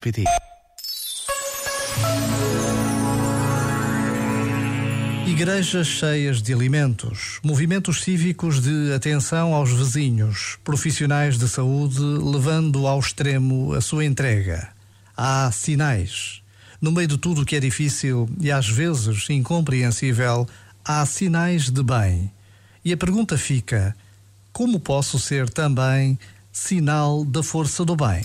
PT. Igrejas cheias de alimentos, movimentos cívicos de atenção aos vizinhos, profissionais de saúde levando ao extremo a sua entrega. Há sinais. No meio de tudo que é difícil e às vezes incompreensível, há sinais de bem. E a pergunta fica: como posso ser também sinal da força do bem?